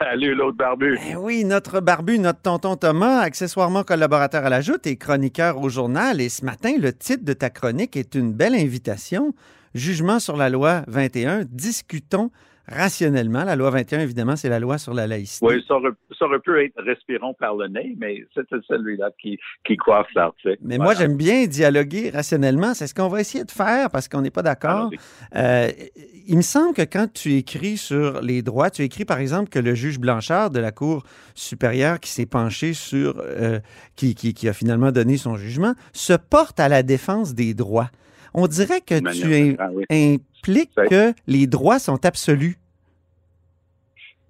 Salut, l'autre barbu. Eh oui, notre barbu, notre tonton Thomas, accessoirement collaborateur à la Joute et chroniqueur au journal. Et ce matin, le titre de ta chronique est une belle invitation. Jugement sur la loi 21. Discutons rationnellement. La loi 21, évidemment, c'est la loi sur la laïcité. Oui, ça aurait, ça aurait pu être respirons par le nez, mais c'était celui-là qui, qui coiffe l'article. Mais moi, j'aime bien dialoguer rationnellement. C'est ce qu'on va essayer de faire parce qu'on n'est pas d'accord. Euh, il me semble que quand tu écris sur les droits, tu écris par exemple que le juge Blanchard de la Cour supérieure qui s'est penché sur, euh, qui, qui, qui a finalement donné son jugement, se porte à la défense des droits. On dirait que tu oui. impliques que les droits sont absolus.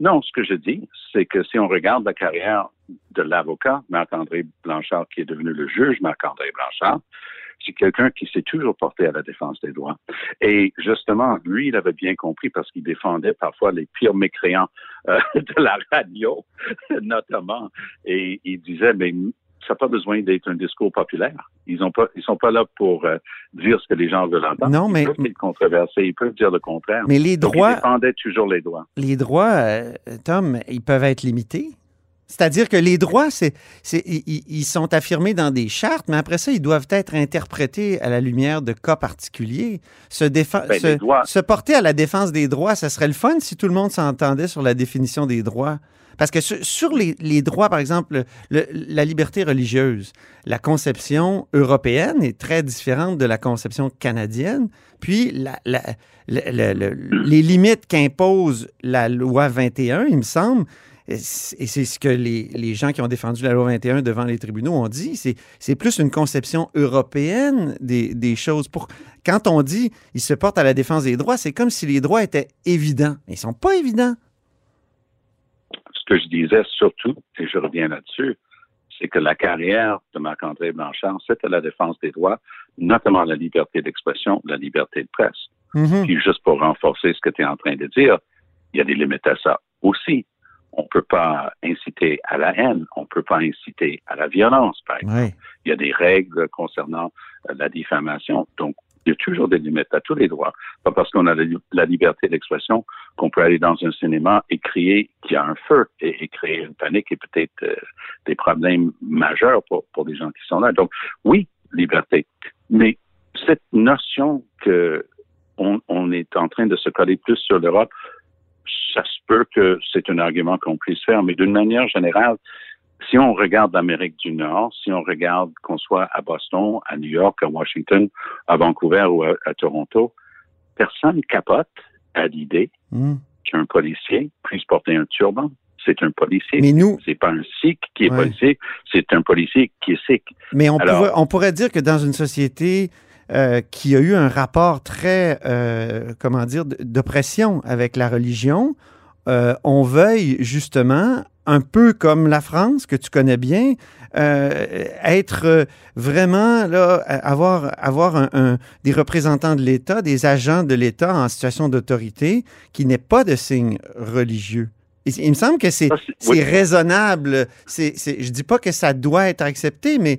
Non, ce que je dis, c'est que si on regarde la carrière de l'avocat, Marc-André Blanchard, qui est devenu le juge Marc-André Blanchard, c'est quelqu'un qui s'est toujours porté à la défense des droits. Et justement, lui, il avait bien compris parce qu'il défendait parfois les pires mécréants euh, de la radio, notamment. Et il disait, mais ça n'a pas besoin d'être un discours populaire. Ils ont pas, ils sont pas là pour euh, dire ce que les gens veulent entendre. Non, mais- Ils peuvent être controversés, ils peuvent dire le contraire. Mais les Donc, droits- il défendait toujours les droits. les droits, euh, Tom, ils peuvent être limités. C'est-à-dire que les droits, c'est, c'est- ils, ils- ils sont affirmés dans des chartes, mais après ça, ils doivent être interprétés à la lumière de cas particuliers. Se, défa- Ben, se, les droits- se porter à la défense des droits, ça serait le fun si tout le monde s'entendait sur la définition des droits. Parce que sur, les, droits, par exemple, le- la liberté religieuse, la conception européenne est très différente de la conception canadienne. Puis, les limites qu'impose la loi 21, il me semble, et c'est ce que les, gens qui ont défendu la loi 21 devant les tribunaux ont dit, c'est plus une conception européenne des, choses. Pour, quand on dit ils se portent à la défense des droits, c'est comme si les droits étaient évidents. Ils sont pas évidents. Ce que je disais surtout, et je reviens là-dessus, c'est que la carrière de Marc-André Blanchard, c'était la défense des droits, notamment la liberté d'expression, la liberté de presse. Mhm. Puis juste pour renforcer ce que tu es en train de dire, il y a des limites à ça aussi. On peut pas inciter à la haine, on peut pas inciter à la violence, par exemple. Il y a des règles concernant euh, la diffamation. Donc, il y a toujours des limites à tous les droits. Pas parce qu'on a la, li- la liberté d'expression qu'on peut aller dans un cinéma et crier qu'il y a un feu et, créer une panique et peut-être euh, des problèmes majeurs pour, pour les gens qui sont là. Donc, oui, liberté. Mais cette notion que on, on est en train de se coller plus sur l'Europe, ça se peut que c'est un argument qu'on puisse faire, mais d'une manière générale, si on regarde l'Amérique du Nord, si on regarde qu'on soit à Boston, à New York, à Washington, à Vancouver ou à, à Toronto, personne capote à l'idée Mm. qu'un policier puisse porter un turban. C'est un policier. Mais nous- c'est pas un sikh qui est Ouais. policier, c'est un policier qui est sikh. Mais on, Alors- pourrait, on pourrait dire que dans une société euh, qui a eu un rapport très, euh, comment dire, d'oppression avec la religion, euh, on veuille justement, un peu comme la France, que tu connais bien, euh, être euh, vraiment, là, avoir, avoir un- un- des représentants de l'État, des agents de l'État en situation d'autorité qui n'aient pas de signe religieux. Il, il me semble que c'est oui. raisonnable. Je dis pas que ça doit être accepté, mais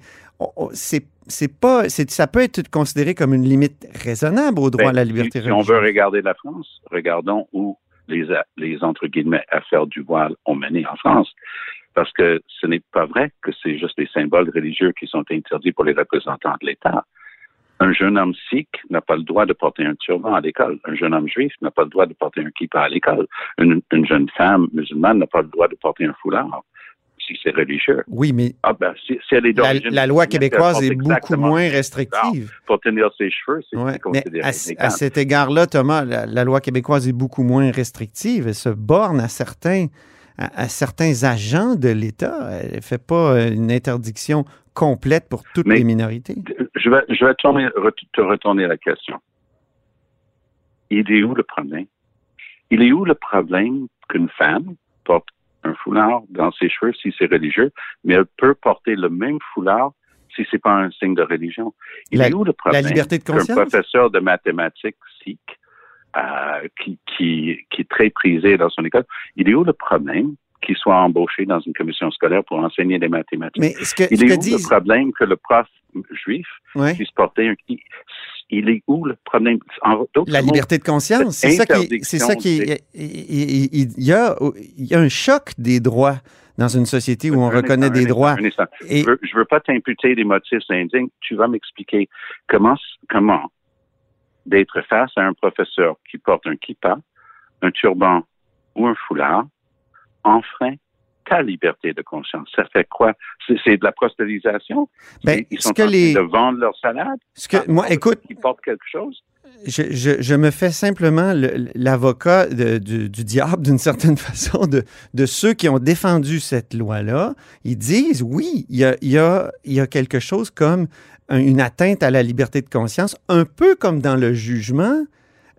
c'est, c'est pas, ça peut être considéré comme une limite raisonnable au droit Ben, à la liberté si, si on religieuse. veut regarder la France, regardons où les, entre guillemets affaires du voile ont mené en France. Parce que ce n'est pas vrai que c'est juste les symboles religieux qui sont interdits pour les représentants de l'État. Un jeune homme sikh n'a pas le droit de porter un turban à l'école. Un jeune homme juif n'a pas le droit de porter un kippa à l'école. Une jeune femme musulmane n'a pas le droit de porter un foulard. Si c'est religieux. Oui, mais Ah ben, si, si elle est la, loi québécoise est beaucoup moins restrictive. Pour tenir ses cheveux, c'est Ouais, considéré à, cet égard-là, Thomas, la, la loi québécoise est beaucoup moins restrictive. Elle se borne à certains, à, à certains agents de l'État. Elle ne fait pas euh, une interdiction complète pour toutes Mais- les minorités. Je vais, je vais tourner- re- te retourner la question. Il est où le problème? Il est où le problème qu'une femme porte un foulard dans ses cheveux si c'est religieux, mais elle peut porter le même foulard si c'est pas un signe de religion? Il La- est où le problème? la liberté de conscience? professeur de mathématiques sikh, euh, qui, qui, qui est très prisé dans son école, il est où le problème qu'il soit embauché dans une commission scolaire pour enseigner les mathématiques? Mais ce que, Il ce est que où le problème que le prof juif Ouais. puisse porter un... Il, il est où le problème? En La mots, liberté de conscience, c'est ça qui, c'est ça qui, interdiction, il, il- il- il y a, il y a un choc des droits dans une société où on un reconnaît instant, des droits. Et Je veux, je veux pas t'imputer des motifs indignes. Tu vas m'expliquer comment, comment d'être face à un professeur qui porte un kippa, un turban ou un foulard enfreint ta liberté de conscience. Ça fait quoi? C'est de la prostélisation? Ben, Ils sont que en train les- de vendre leur salade? ce que, moi, écoute, Ils portent quelque chose? je, je- je me fais simplement le- l'avocat du, du diable, d'une certaine façon, de, de ceux qui ont défendu cette loi-là. Ils disent, oui, il y a, il y a- il y a quelque chose comme un- une atteinte à la liberté de conscience, un peu comme dans le jugement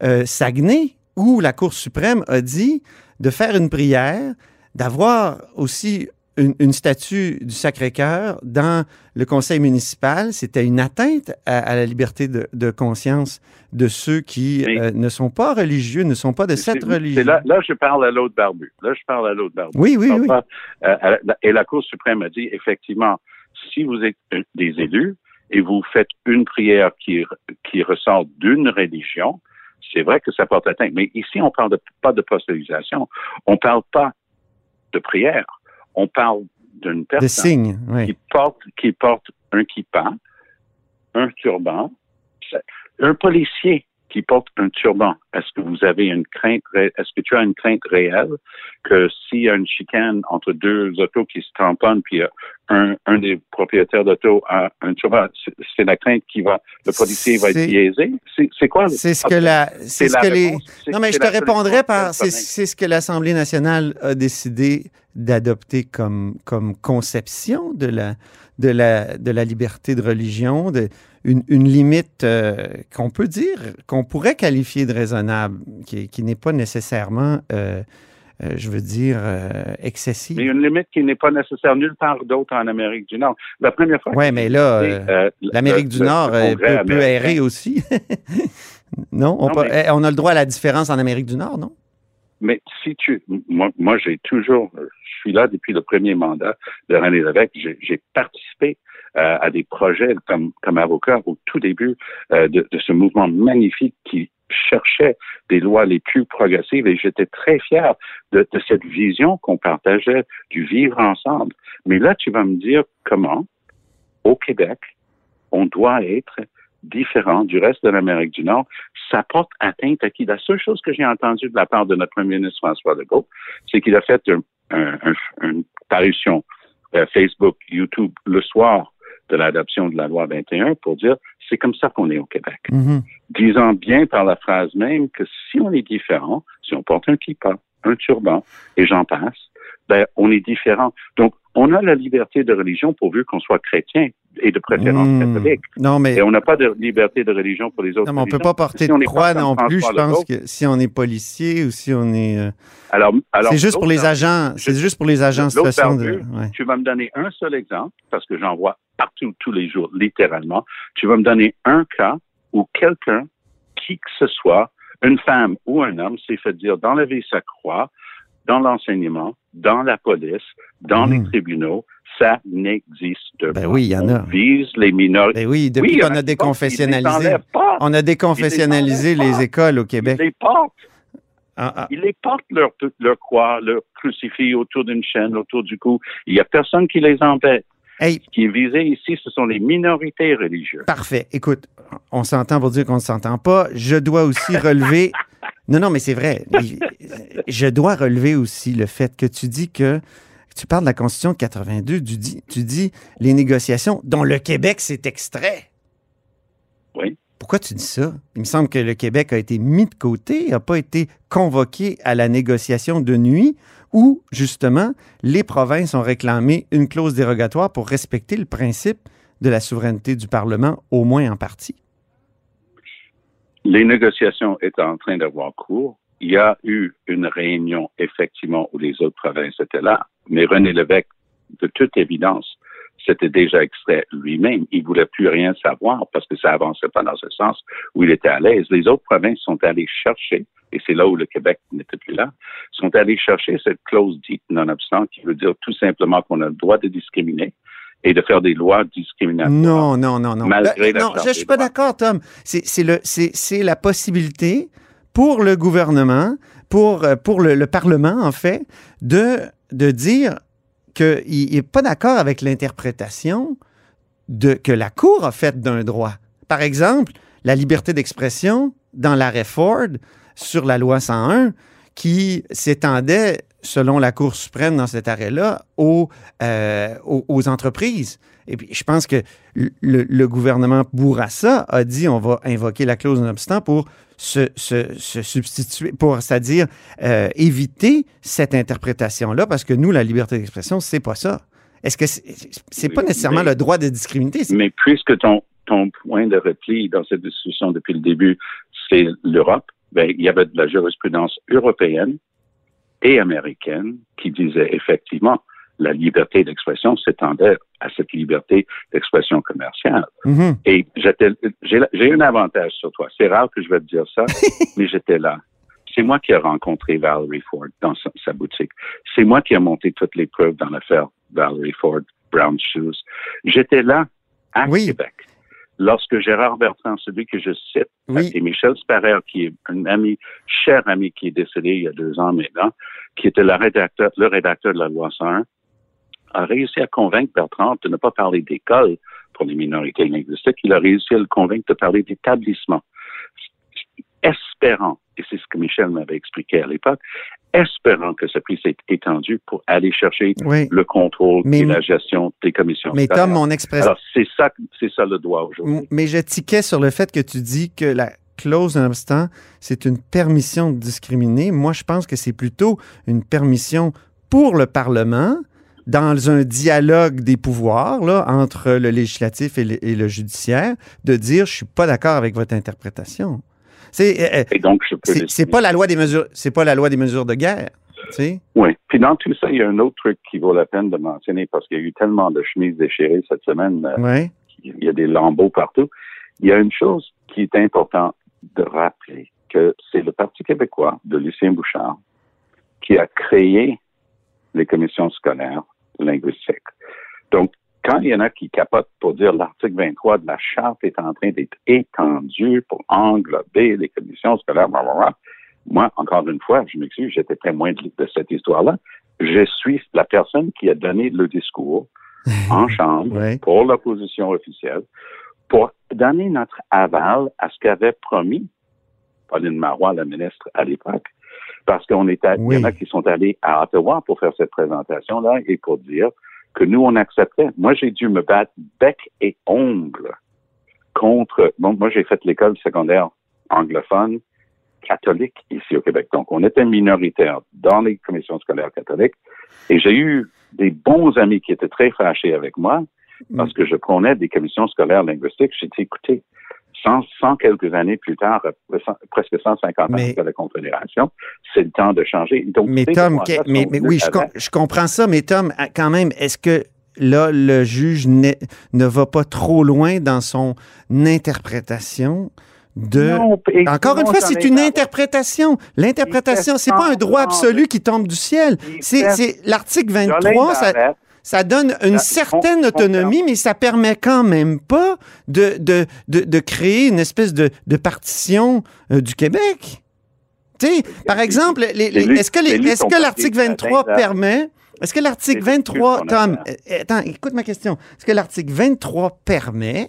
euh, Saguenay, où la Cour suprême a dit de faire une prière, d'avoir aussi une, une statue du Sacré-Cœur dans le conseil municipal, c'était une atteinte à, à la liberté de, de conscience de ceux qui euh, ne sont pas religieux, ne sont pas de cette religion. Là, là, je parle à l'autre barbu. Là, je parle à l'autre barbu. Oui, oui, parle oui. pas, euh, à la- et la Cour suprême a dit, effectivement, si vous êtes euh, des élus et vous faites une prière qui, qui ressort d'une religion, c'est vrai que ça porte atteinte. Mais ici, on parle de, pas de postérisation. On parle pas de prière. On parle d'une personne oui. qui porte, qui porte un kippa, un turban, un policier qui porte un turban. Est-ce que vous avez une crainte, est-ce que tu as une crainte réelle que s'il y a une chicane entre deux autos qui se tamponnent, puis euh, un, un des propriétaires d'auto a un turban, c'est- la crainte qui va, le policier va être biaisé? C'est quoi? C'est ce que la, c'est ce que les, non mais je te répondrai par, c'est, ce que l'Assemblée nationale a décidé d'adopter comme, comme conception de la, de la, de la liberté de religion, de, une, une limite euh, qu'on peut dire, qu'on pourrait qualifier de raisonnable, qui, qui n'est pas nécessairement, euh, euh, je veux dire, excessive. Mais une limite qui n'est pas nécessaire nulle part d'autre en Amérique du Nord. La première fois. Que mais là, L'Amérique du le- Nord le peut, errer aussi. non, on, Non, peut- mais- eh, on a le droit à la différence en Amérique du Nord, non? Mais si tu, moi, moi j'ai toujours, je suis là depuis le premier mandat de René Lévesque. J'ai participé euh, à des projets comme, avocat au tout début euh, de, ce mouvement magnifique qui cherchait des lois les plus progressives et j'étais très fier de, cette vision qu'on partageait du vivre ensemble. Mais là, tu vas me dire comment, au Québec, on doit être différent du reste de l'Amérique du Nord, ça porte atteinte à qui? La seule chose que j'ai entendue de la part de notre premier ministre François Legault, c'est qu'il a fait un- une parution euh, Facebook, YouTube le soir de l'adoption de la loi 21 pour dire c'est comme ça qu'on est au Québec. Mhm. Disant bien par la phrase même que si on est différent, si on porte un kippa, un turban, et j'en passe, ben, on est différent. Donc, on a la liberté de religion pourvu qu'on soit chrétien et de préférence Hmm. catholique. Non, mais, Et on n'a pas de liberté de religion pour les autres. non, mais on peut religions. pas porter Si de croix non plus. Je pense que si on est policier ou si on est. euh, Alors, alors c'est juste pour les agents. C'est juste pour les agents situation de. ouais. Tu vas me donner un seul exemple, parce que j'en vois partout, tous les jours, littéralement. Tu vas me donner un cas où quelqu'un, qui que ce soit, une femme ou un homme, s'est fait dire d'enlever sa croix dans l'enseignement, dans la police, dans les tribunaux. Ça n'existe Ben pas. oui, il y en a. On vise les minorités. Ben oui, depuis Oui, qu'on a ils déconfessionnalisé. On a déconfessionnalisé Ils les écoles au Ils Québec. les portent. Ah, ah. Ils les portent leur, leur croix, leur crucifix autour d'une chaîne, autour du cou. Il n'y a personne qui les embête. Hey, Ce qui est visé ici, ce sont les minorités religieuses. Parfait. Écoute, on s'entend pour dire qu'on ne s'entend pas. Je dois aussi relever. Non, non, mais c'est vrai. Je dois relever aussi le fait que tu dis que tu parles de la Constitution de 82, tu dis, tu dis les négociations dont le Québec s'est extrait. Oui. Pourquoi tu dis ça? Il me semble que le Québec a été mis de côté, n'a pas été convoqué à la négociation de nuit où, justement, les provinces ont réclamé une clause dérogatoire pour respecter le principe de la souveraineté du Parlement, au moins en partie. Les négociations étaient en train d'avoir cours. Il y a eu une réunion, effectivement, où les autres provinces étaient là, mais René Lévesque, de toute évidence, s'était déjà extrait lui-même. Il voulait plus rien savoir parce que ça avançait pas dans ce sens où il était à l'aise. Les autres provinces sont allées chercher, et c'est là où le Québec n'était plus là, sont allées chercher cette clause dite non-obstant qui veut dire tout simplement qu'on a le droit de discriminer et de faire des lois discriminatoires. Non, non, non, non. Malgré Ben, la non, je ne suis pas d'accord, Tom. C'est c'est le- c'est- c'est la possibilité pour le gouvernement, pour, euh, le, le Parlement, en fait, de, dire qu'il n'est pas d'accord avec l'interprétation que la Cour a faite d'un droit. Par exemple, la liberté d'expression dans l'arrêt Ford sur la loi 101 qui s'étendait, selon la Cour suprême dans cet arrêt-là, aux, euh, aux, aux entreprises. Et puis, je pense que le, le gouvernement Bourassa a dit on va invoquer la clause non-obstant pour se, se- se substituer, pour, c'est-à-dire euh, éviter cette interprétation-là, parce que nous, la liberté d'expression, c'est pas ça. Est-ce que c'est, pas nécessairement mais- le droit de discriminer? Mais puisque ton, ton point de repli dans cette discussion depuis le début, c'est l'Europe, ben, il y avait de la jurisprudence européenne et américaine qui disait effectivement la liberté d'expression s'étendait à cette liberté d'expression commerciale. Mhm. Et j'étais, j'ai, j'ai un avantage sur toi. C'est rare que je vais te dire ça, mais j'étais là. C'est moi qui ai rencontré Valerie Ford dans sa, sa boutique. C'est moi qui ai monté toutes les preuves dans l'affaire Valerie Ford, Brown Shoes. J'étais là à Oui. Québec. Lorsque Gérard Bertrand, celui que je cite, Oui. et Michel Sparrer, qui est un ami, cher ami qui est décédé il y a deux ans maintenant, qui était le rédacteur, le rédacteur de la loi 101, a réussi à convaincre Bertrand de ne pas parler d'école pour les minorités linguistiques. Il a réussi à le convaincre de parler d'établissement. Espérant, et c'est ce que Michel m'avait expliqué à l'époque, espérant que ce prix s'est étendu pour aller chercher Oui. le contrôle Mais- et la gestion des commissions. Mais. Tom, mon expression. C'est ça, c'est ça le droit aujourd'hui. Mais je tiquais sur le fait que tu dis que la clause nonobstant, c'est une permission de discriminer. Moi, je pense que c'est plutôt une permission pour le Parlement dans un dialogue des pouvoirs là, entre le législatif et le, et le judiciaire de dire je suis pas d'accord avec votre interprétation. C'est euh, euh, Et donc, je peux c'est- c'est pas la loi des mesures c'est pas la loi des mesures de guerre. Oui. Puis dans tout ça, il y a un autre truc qui vaut la peine de mentionner parce qu'il y a eu tellement de chemises déchirées cette semaine. euh, Ouais. il y a des lambeaux partout. Il y a une chose qui est importante de rappeler, que c'est le Parti québécois de Lucien Bouchard qui a créé les commissions scolaires linguistiques. Donc, quand il y en a qui capotent pour dire l'article 23 de la charte est en train d'être étendu pour englober les commissions scolaires, blablabla, moi, encore une fois, je m'excuse, j'étais témoin de, de cette histoire-là. Je suis la personne qui a donné le discours en chambre Ouais. pour l'opposition officielle pour donner notre aval à ce qu'avait promis Pauline Marois, la ministre à l'époque. Parce qu'on est à- il y en a qui sont allés à Ottawa pour faire cette présentation-là et pour dire que nous, on acceptait. Moi, j'ai dû me battre bec et ongle contre. Bon, moi, j'ai fait l'école secondaire anglophone catholique ici au Québec. Donc, on était minoritaire dans les commissions scolaires catholiques. Et j'ai eu des bons amis qui étaient très fâchés avec moi parce que je prônais des commissions scolaires linguistiques. J'ai dit, écoutez, 100, 100 quelques années plus tard, cent- presque 150 ans Mais- après la Confédération, c'est le temps de changer. Donc, Mais Tom, que- mais, oui, je, avant. com- je comprends ça, mais Tom, quand même, est-ce que là, le juge ne va pas trop loin dans son interprétation de... Non, Encore une fois, c'est une interprétation. L'interprétation, c'est pas un droit absolu qui tombe du ciel. C'est l'article Jolene 23, ça, Barrette, ça donne une Ça, certaine autonomie, mais ça permet quand même pas de, de, de, de créer une espèce de, de partition euh, du Québec. Tu sais, par exemple, est-ce que, l'article papier, 23 Vincent. permet... Est-ce que l'article J'ai lu 23... ton Tom, euh, attends, écoute ma question. Est-ce que l'article 23 permet,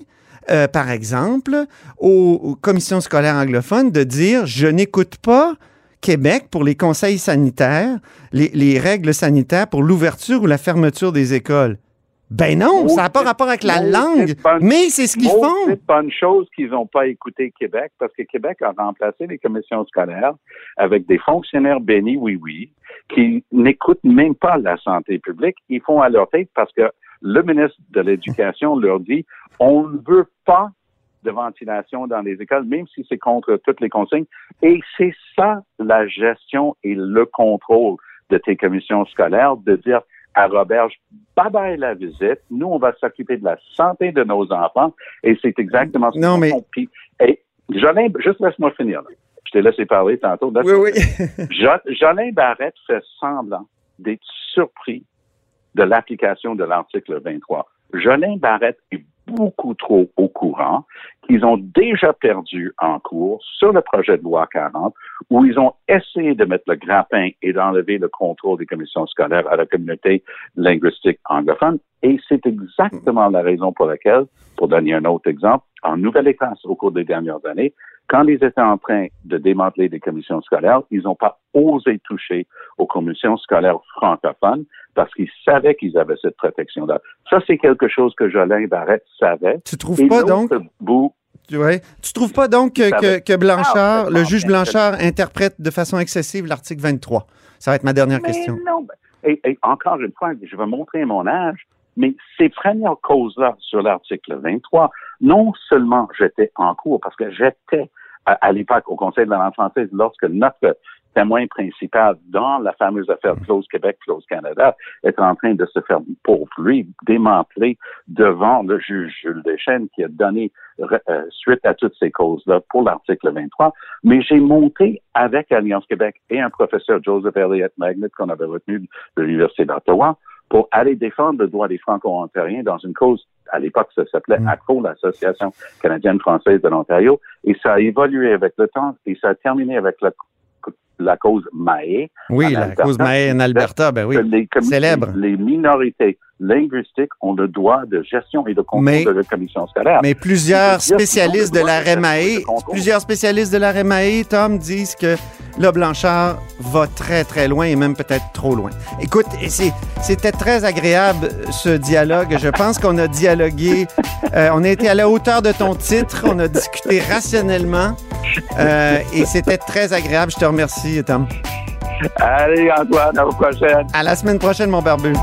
euh, par exemple, aux, aux commissions scolaires anglophones de dire « Je n'écoute pas Québec pour les conseils sanitaires, les, les règles sanitaires pour l'ouverture ou la fermeture des écoles? Ben non, ça n'a pas rapport avec la langue, mais c'est ce qu'ils font. C'est une bonne chose qu'ils n'ont pas écouté Québec, parce que Québec a remplacé les commissions scolaires avec des fonctionnaires bénis, oui, oui, qui n'écoutent même pas la santé publique. Ils font à leur tête parce que le ministre de l'Éducation leur dit, on ne veut pas de ventilation dans les écoles, même si c'est contre toutes les consignes. Et c'est ça la gestion et le contrôle de tes commissions scolaires, de dire, à Roberge, bye bye la visite. Nous, on va s'occuper de la santé de nos enfants. Et c'est exactement ce non, mais... Et Jolin, juste laisse-moi finir. Là. Je t'ai laissé parler tantôt. Oui, oui. Jolin Barrette fait semblant d'être surpris de l'application de l'article 23. Jolin Barrette est beaucoup trop au courant qu'ils ont déjà perdu en cours sur le projet de loi 40, où ils ont essayé de mettre le grappin et d'enlever le contrôle des commissions scolaires à la communauté linguistique anglophone. Et c'est exactement la raison pour laquelle, pour donner un autre exemple, en Nouvelle-Écosse, au cours des dernières années, quand ils étaient en train de démanteler des commissions scolaires, ils n'ont pas osé toucher aux commissions scolaires francophones parce qu'ils savaient qu'ils avaient cette protection-là. Ça, c'est quelque chose que Jolin Barrette savait. Tu trouves pas donc... Bout, Ouais. Tu trouves pas donc que, que, Blanchard, le juge Blanchard, interprète de façon excessive l'article 23? Ça va être ma dernière question. Non, et, et, encore une fois, je vais montrer mon âge, mais ces premières causes-là sur l'article 23, non seulement j'étais en cours, parce que j'étais à, l'époque au Conseil de la langue française lorsque notre témoin principal dans la fameuse affaire Close Québec, Close Canada, est en train de se faire, pour lui, démanteler devant le juge Jules Deschênes qui a donné euh, suite à toutes ces causes-là pour l'article 23. Mais j'ai monté avec Alliance Québec et un professeur Joseph Elliott Magnet qu'on avait retenu de l'Université d'Ottawa pour aller défendre le droit des Franco-Ontariens dans une cause, à l'époque, ça s'appelait mm. ACO, l'Association canadienne-française de l'Ontario, et ça a évolué avec le temps, et ça a terminé avec la, la cause Maé. Oui, la cause Maé en Alberta, ben oui, les célèbre. Les minorités linguistiques ont le droit de gestion et de contrôle de la commission scolaire. Mais plusieurs spécialistes de la REMAE, plusieurs spécialistes de la REMAE, Tom, disent que le Blanchard va très, très loin et même peut-être trop loin. Écoute, c'était très agréable ce dialogue. Je pense qu'on a dialogué, euh, on a été à la hauteur de ton titre, on a discuté rationnellement euh, et c'était très agréable. Je te remercie, Tom. Allez, Antoine, à la prochaine. À la semaine prochaine, mon barbu.